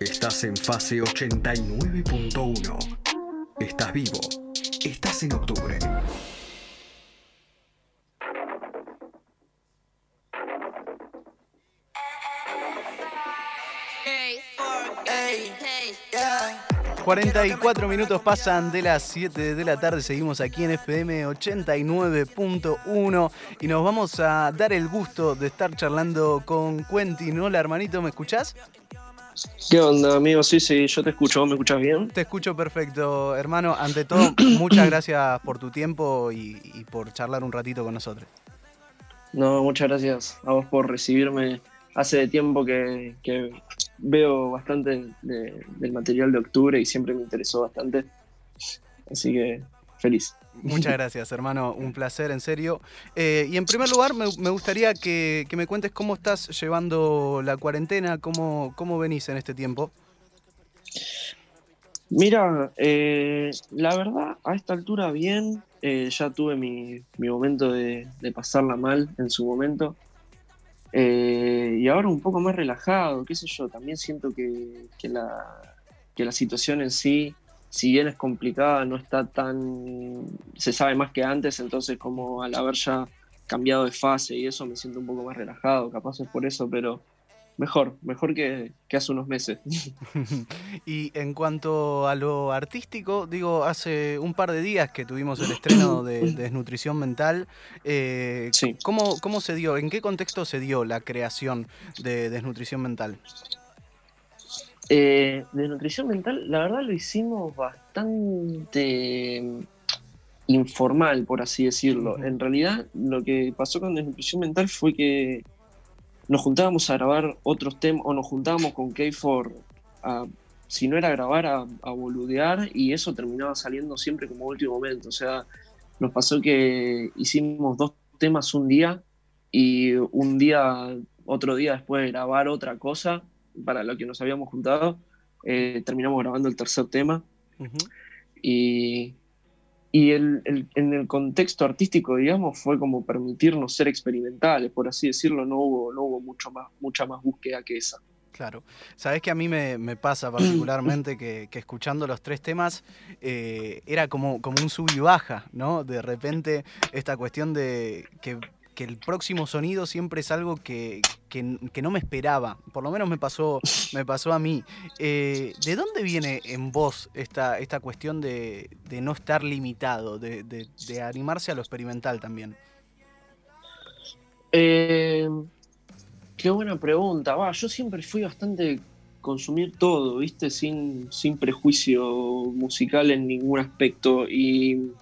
Estás en fase 89.1. Estás vivo. Estás en octubre. ...44 minutos pasan de las 7 de la tarde... ...seguimos aquí en FM 89.1... ...y nos vamos a dar el gusto de estar charlando con Quentin. Hola hermanito, ¿me escuchás? ¿Qué onda, amigo? Sí, sí, yo te escucho. ¿Vos me escuchás bien? Te escucho perfecto, hermano. Ante todo, muchas gracias por tu tiempo y, y por charlar un ratito con nosotros. No, muchas gracias a vos por recibirme. Hace tiempo que, que veo bastante de- del material de octubre y siempre me interesó bastante. Así que feliz. Muchas gracias, hermano. Un placer, en serio. Eh, y en primer lugar, me, gustaría que, me cuentes cómo estás llevando la cuarentena, cómo, cómo venís en este tiempo. Mira, eh, la verdad, a esta altura bien. Eh, ya tuve mi, mi momento de, de pasarla mal en su momento. Y ahora un poco más relajado, qué sé yo. También siento que, que la, que la situación en sí, si bien es complicada, no está tan. se sabe más que antes. Entonces, como al haber ya cambiado de fase y eso, me siento un poco más relajado. Capaz es por eso, pero mejor, mejor que, que hace unos meses. y en cuanto a lo artístico, digo, hace un par de días que tuvimos el estreno de, de Desnutrición Mental. eh, Sí. ¿cómo, ¿Cómo se dio? ¿En qué contexto se dio la creación de Desnutrición Mental? Eh, de nutrición mental, la verdad lo hicimos bastante mm, informal, por así decirlo. En realidad, lo que pasó con desnutrición mental fue que nos juntábamos a grabar otros temas, o nos juntábamos con K4 a, si no era grabar, a, a boludear, y eso terminaba saliendo siempre como último momento. O sea, nos pasó que hicimos dos temas un día, y un día, otro día después de grabar otra cosa, para lo que nos habíamos juntado, eh, terminamos grabando el tercer tema. Y, y el- el- en el contexto artístico, digamos, fue como permitirnos ser experimentales, por así decirlo, no hubo, no hubo mucho más, mucha más búsqueda que esa. Claro. Sabes que a mí me, me pasa particularmente que, que escuchando los tres temas eh, era como, como un sub y baja, ¿no? De repente esta cuestión de que, que el próximo sonido siempre es algo que, que- no me esperaba. Por lo menos me pasó, me pasó a mí. Eh, ¿De dónde viene en vos esta, esta cuestión de, no estar limitado, de animarse a lo experimental también? Eh, qué buena pregunta. Va, yo siempre fui bastante consumir todo, ¿viste? Sin, sin prejuicio musical en ningún aspecto. Y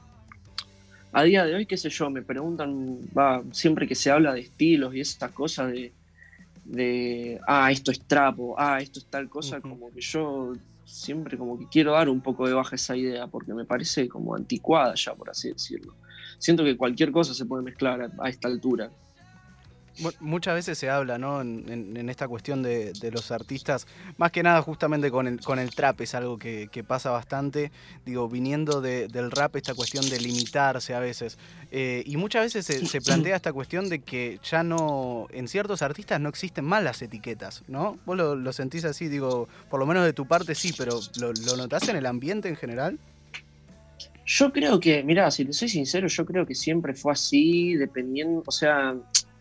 a día de hoy, qué sé yo, me preguntan, va, siempre que se habla de estilos y esas cosas de, de ah, esto es trapo, ah, esto es tal cosa, como que yo siempre como que quiero dar un poco de baja esa idea, porque me parece como anticuada ya, por así decirlo. Siento que cualquier cosa se puede mezclar a- a esta altura. Mu- Muchas veces se habla, ¿no? En, en- en esta cuestión de, de los artistas, más que nada justamente con el, con el trap, es algo que, pasa bastante, digo, viniendo de- del rap, esta cuestión de limitarse a veces. Eh, y muchas veces se, plantea esta cuestión de que ya no, en ciertos artistas no existen más las etiquetas, ¿no? ¿Vos lo, sentís así? Digo, por lo menos de tu parte sí, pero ¿lo, lo notás en el ambiente en general? Yo creo que, mirá, si te soy sincero, yo creo que siempre fue así, dependiendo, o sea,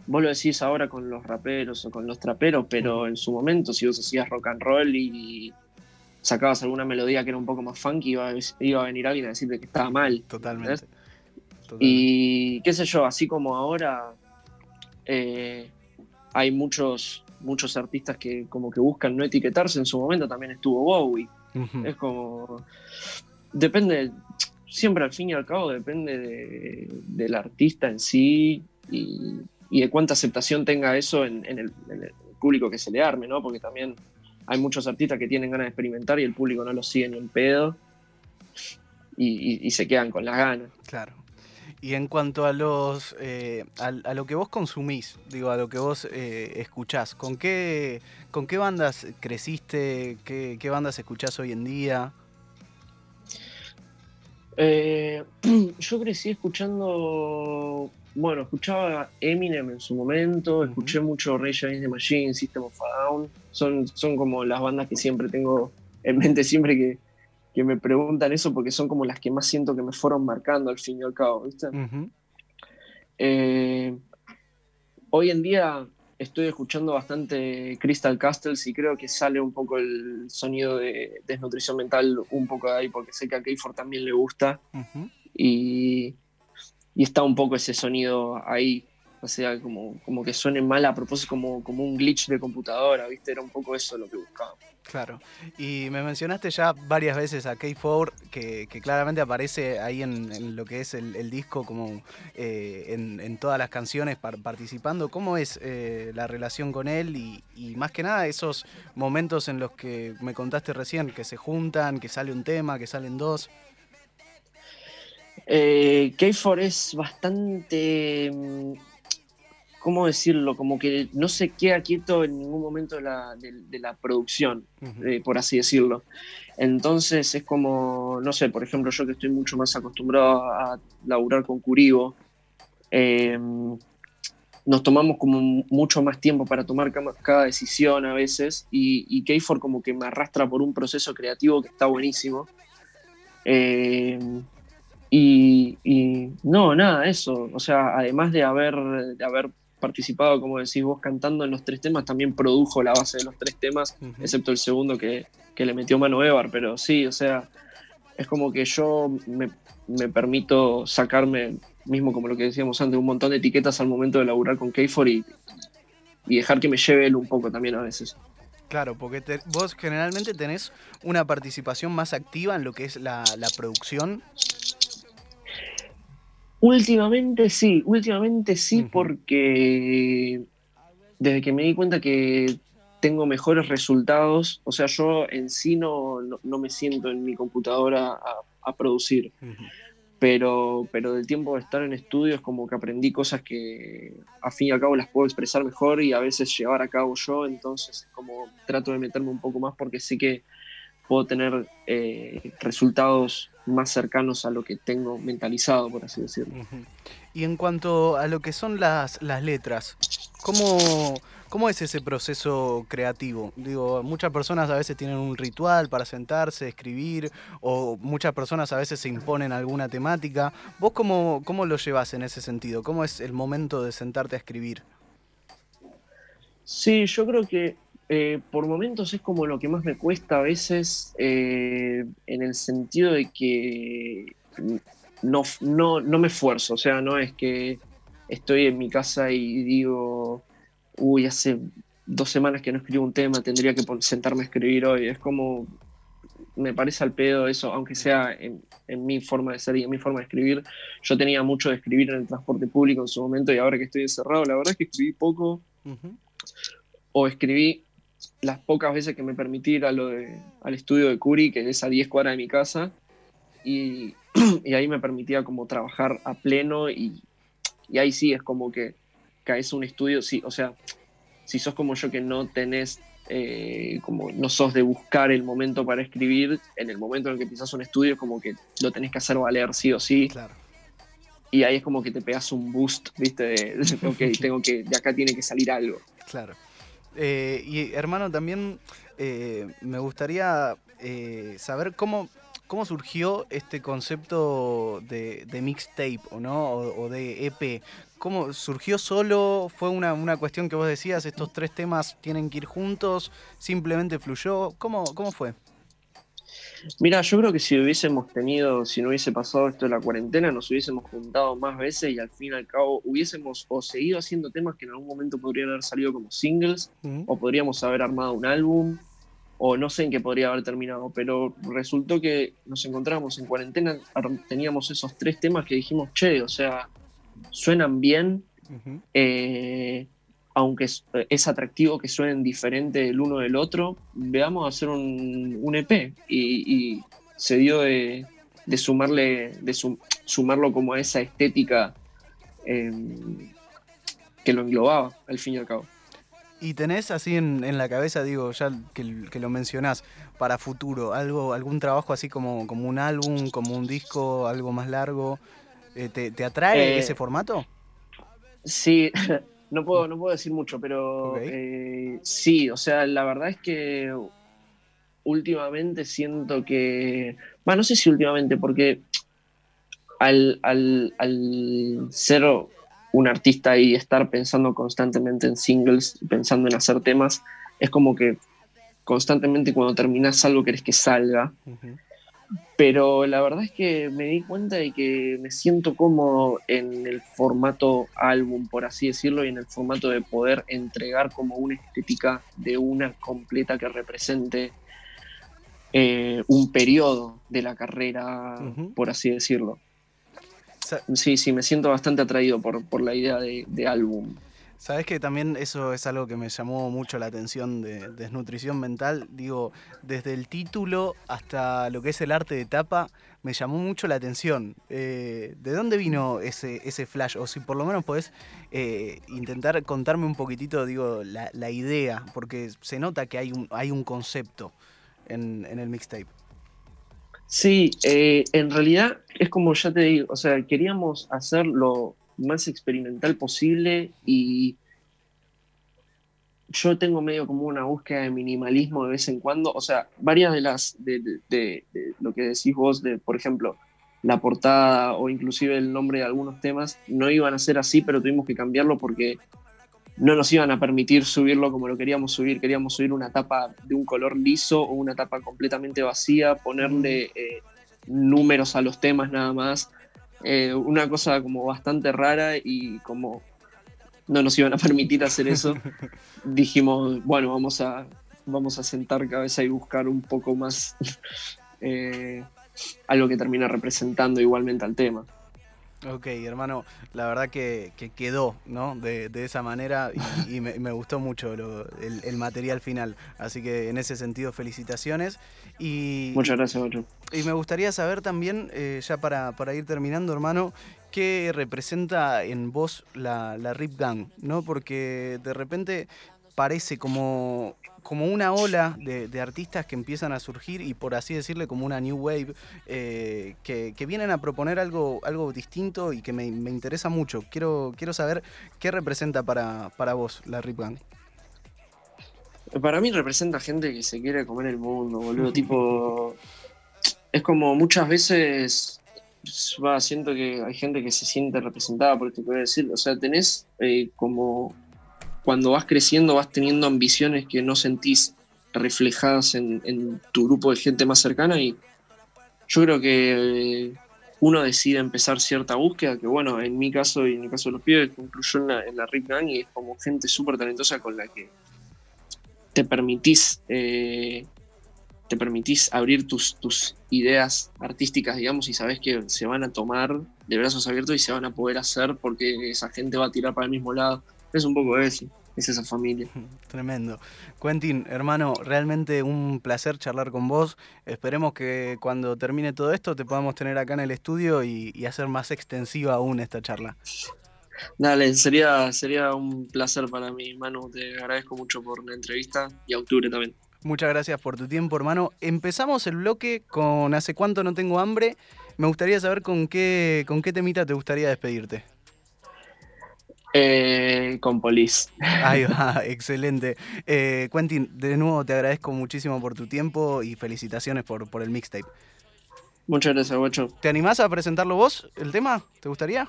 vos lo decís ahora con los raperos o con los traperos, pero en su momento, si vos hacías rock and roll y sacabas alguna melodía que era un poco más funky, iba a, iba a venir alguien a decirte que estaba mal. Totalmente. Totalmente. Y qué sé yo, así como ahora eh, hay muchos, muchos artistas que como que buscan no etiquetarse, en su momento también estuvo Bowie. Es como. Depende. Siempre al fin y al cabo depende de- del artista en sí y, y de cuánta aceptación tenga eso en, en el, en el público que se le arme, ¿no? Porque también hay muchos artistas que tienen ganas de experimentar y el público no los sigue ni en pedo y, y- y se quedan con las ganas. Claro. Y en cuanto a los eh, a, a lo que vos consumís, digo, a lo que vos eh, escuchás, ¿con qué, ¿con qué bandas creciste? ¿Qué, qué bandas escuchás hoy en día? Eh, yo crecí escuchando bueno, escuchaba Eminem en su momento, escuché mucho Rage Against the Machine, System of a Down. Son, son como las bandas que siempre tengo en mente, siempre que, que me preguntan eso, porque son como las que más siento que me fueron marcando al fin y al cabo, ¿viste? Eh, hoy en día estoy escuchando bastante Crystal Castles y creo que sale un poco el sonido de desnutrición mental un poco de ahí, porque sé que a Keyford también le gusta. y, y, está un poco ese sonido ahí. O sea, como, como que suene mal a propósito, como, como un glitch de computadora, ¿viste? Era un poco eso lo que buscaba. Claro. Y me mencionaste ya varias veces a K4, que, claramente aparece ahí en, lo que es el, disco, como eh, en, todas las canciones participando. ¿Cómo es eh, la relación con él? Y, más que nada, esos momentos en los que me contaste recién, que se juntan, que sale un tema, que salen dos. Eh, K4 es bastante mm, ¿cómo decirlo? Como que no se queda quieto en ningún momento de la, de, la producción, eh, por así decirlo. Entonces es como, no sé, por ejemplo, yo que estoy mucho más acostumbrado a laburar con Curibo, em, nos tomamos como mucho más tiempo para tomar cada decisión a veces y, y Keyford como que me arrastra por un proceso creativo que está buenísimo. Em, y, y, no, nada, eso. O sea, además de haber, de haber participado, como decís vos, cantando en los tres temas, también produjo la base de los tres temas, excepto el segundo que, le metió mano Evar, pero sí, o sea, es como que yo me, permito sacarme, mismo como lo que decíamos antes, un montón de etiquetas al momento de laburar con K4 y, y dejar que me lleve él un poco también a veces. Claro, porque vos generalmente tenés una participación más activa en lo que es la, la producción Últimamente sí, últimamente sí, porque desde que me di cuenta que tengo mejores resultados, o sea, yo en sí no, no, me siento en mi computadora a, producir, pero, pero del tiempo de estar en estudio es como que aprendí cosas que a fin y al cabo las puedo expresar mejor y a veces llevar a cabo yo, entonces como trato de meterme un poco más porque sí que puedo tener eh, resultados más cercanos a lo que tengo mentalizado, por así decirlo. Y en cuanto a lo que son las, las letras, ¿cómo, ¿cómo es ese proceso creativo? Digo, muchas personas a veces tienen un ritual para sentarse, escribir, o muchas personas a veces se imponen alguna temática. ¿Vos cómo, cómo lo llevas en ese sentido? ¿Cómo es el momento de sentarte a escribir? Sí, yo creo que eh, por momentos es como lo que más me cuesta a veces, eh, en el sentido de que no, no, no me esfuerzo, o sea, no es que estoy en mi casa y digo, uy, hace dos semanas que no escribo un tema, tendría que sentarme a escribir hoy. Es como, me parece al pedo eso, aunque sea en, mi forma de ser y en mi forma de escribir. Yo tenía mucho de escribir en el transporte público en su momento y ahora que estoy encerrado, la verdad es que escribí poco. O escribí las pocas veces que me permití ir a lo de, al estudio de Curi, que es a 10 cuadras de mi casa, y, ahí me permitía como trabajar a pleno y, ahí sí es como que caes un estudio, sí, o sea, si sos como yo que no tenés, eh, como no sos de buscar el momento para escribir, en el momento en el que pisas un estudio como que lo tenés que hacer valer sí o sí. Y ahí es como que te pegas un boost, ¿viste? De, ok, tengo que, de acá tiene que salir algo. Claro. Eh, y hermano, también eh, me gustaría eh, saber cómo, cómo surgió este concepto de, mixtape ¿o ¿no? O, de EP. ¿Cómo surgió solo? ¿Fue una, una, cuestión que vos decías, estos tres temas tienen que ir juntos? ¿Simplemente fluyó? ¿Cómo, cómo fue? Mira, yo creo que si hubiésemos tenido, si no hubiese pasado esto de la cuarentena, nos hubiésemos juntado más veces y al fin y al cabo hubiésemos o seguido haciendo temas que en algún momento podrían haber salido como singles, o podríamos haber armado un álbum, o no sé en qué podría haber terminado, pero resultó que nos encontramos en cuarentena, teníamos esos tres temas que dijimos, che, o sea, suenan bien, aunque es, atractivo que suenen diferente el uno del otro, veamos hacer un, EP. Y, se dio de, sumarle, de sumarlo como a esa estética em, que lo englobaba, al fin y al cabo. Y tenés así en, la cabeza, digo, ya que, lo mencionás, para futuro, algo, algún trabajo así como, como un álbum, como un disco, algo más largo, eh, ¿te, atrae eh, ese formato? Sí, no puedo, no puedo decir mucho, pero eh, sí, o sea, la verdad es que últimamente siento que. Bueno, no sé si últimamente, porque al, al- al ser un artista y estar pensando constantemente en singles, pensando en hacer temas, es como que constantemente cuando terminas algo querés que salga. Pero la verdad es que me di cuenta de que me siento cómodo en el formato álbum, por así decirlo, y en el formato de poder entregar como una estética de una completa que represente eh, un periodo de la carrera, por así decirlo. Sí, sí, me siento bastante atraído por, por la idea de, de álbum. Sabes que también eso es algo que me llamó mucho la atención de desnutrición mental. Digo, desde el título hasta lo que es el arte de tapa, me llamó mucho la atención. Eh, ¿De dónde vino ese, flash? O si por lo menos podés eh, intentar contarme un poquitito, digo, la, idea, porque se nota que hay un, hay un concepto en, en el mixtape. Sí, eh, en realidad es como ya te digo, o sea, queríamos hacer lo más experimental posible y yo tengo medio como una búsqueda de minimalismo de vez en cuando, o sea, varias de las, de, lo que decís vos, de, por ejemplo, la portada o inclusive el nombre de algunos temas, no iban a ser así, pero tuvimos que cambiarlo porque no nos iban a permitir subirlo como lo queríamos subir. Queríamos subir una tapa de un color liso o una tapa completamente vacía, ponerle eh, números a los temas nada más. Eh, una cosa como bastante rara y como no nos iban a permitir hacer eso, dijimos, bueno, vamos a, vamos a sentar cabeza y buscar un poco más eh, algo que termina representando igualmente al tema. Ok, hermano, la verdad que, que quedó, ¿no? De, de esa manera y, y me, me gustó mucho lo- el, el material final. Así que en ese sentido, felicitaciones. Y, Muchas gracias, Ocho. y me gustaría saber también, eh, ya para, para ir terminando, hermano, qué representa en vos la, la Rip Gang, ¿no? Porque de repente parece como, como una ola de, de artistas que empiezan a surgir y por así decirle como una new wave eh, que, que vienen a proponer algo, algo distinto y que me, me interesa mucho. Quiero, quiero saber qué representa para, para vos la Rip Gang. Para mí representa gente que se quiere comer el mundo, boludo. tipo. Es como muchas veces. Va, siento que hay gente que se siente representada por esto que voy a decir. O sea, tenés eh, como. Cuando vas creciendo, vas teniendo ambiciones que no sentís reflejadas en, tu grupo de gente más cercana. Y yo creo que uno decide empezar cierta búsqueda. Que bueno, en mi caso y en el caso de los pibes, concluyó en la, en Rick Gang y es como gente súper talentosa con la que te permitís, eh, te permitís abrir tus, tus ideas artísticas, digamos, y sabes que se van a tomar de brazos abiertos y se van a poder hacer porque esa gente va a tirar para el mismo lado. Es un poco eso, es esa familia. Tremendo. Quentin, hermano, realmente un placer charlar con vos. Esperemos que cuando termine todo esto te podamos tener acá en el estudio y, y hacer más extensiva aún esta charla. Dale, sería, sería un placer para mí, Manu. Te agradezco mucho por la entrevista y a Octubre también. Muchas gracias por tu tiempo, hermano. Empezamos el bloque con Hace cuánto no tengo hambre. Me gustaría saber con qué, con qué temita te gustaría despedirte. Eh, con Polis. Ahí va, excelente. Eh, Quentin, de nuevo te agradezco muchísimo por tu tiempo y felicitaciones por, por el mixtape. Muchas gracias, guacho. ¿Te animás a presentarlo vos, el tema? ¿Te gustaría?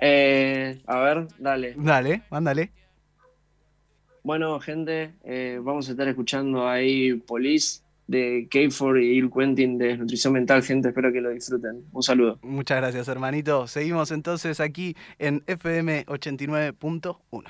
Eh, a ver, dale. Dale, mándale. Bueno, gente, eh, vamos a estar escuchando ahí Police de K4 y Il Quentin de Nutrición Mental, gente. Espero que lo disfruten. Un saludo. Muchas gracias, hermanito. Seguimos entonces aquí en FM 89.1.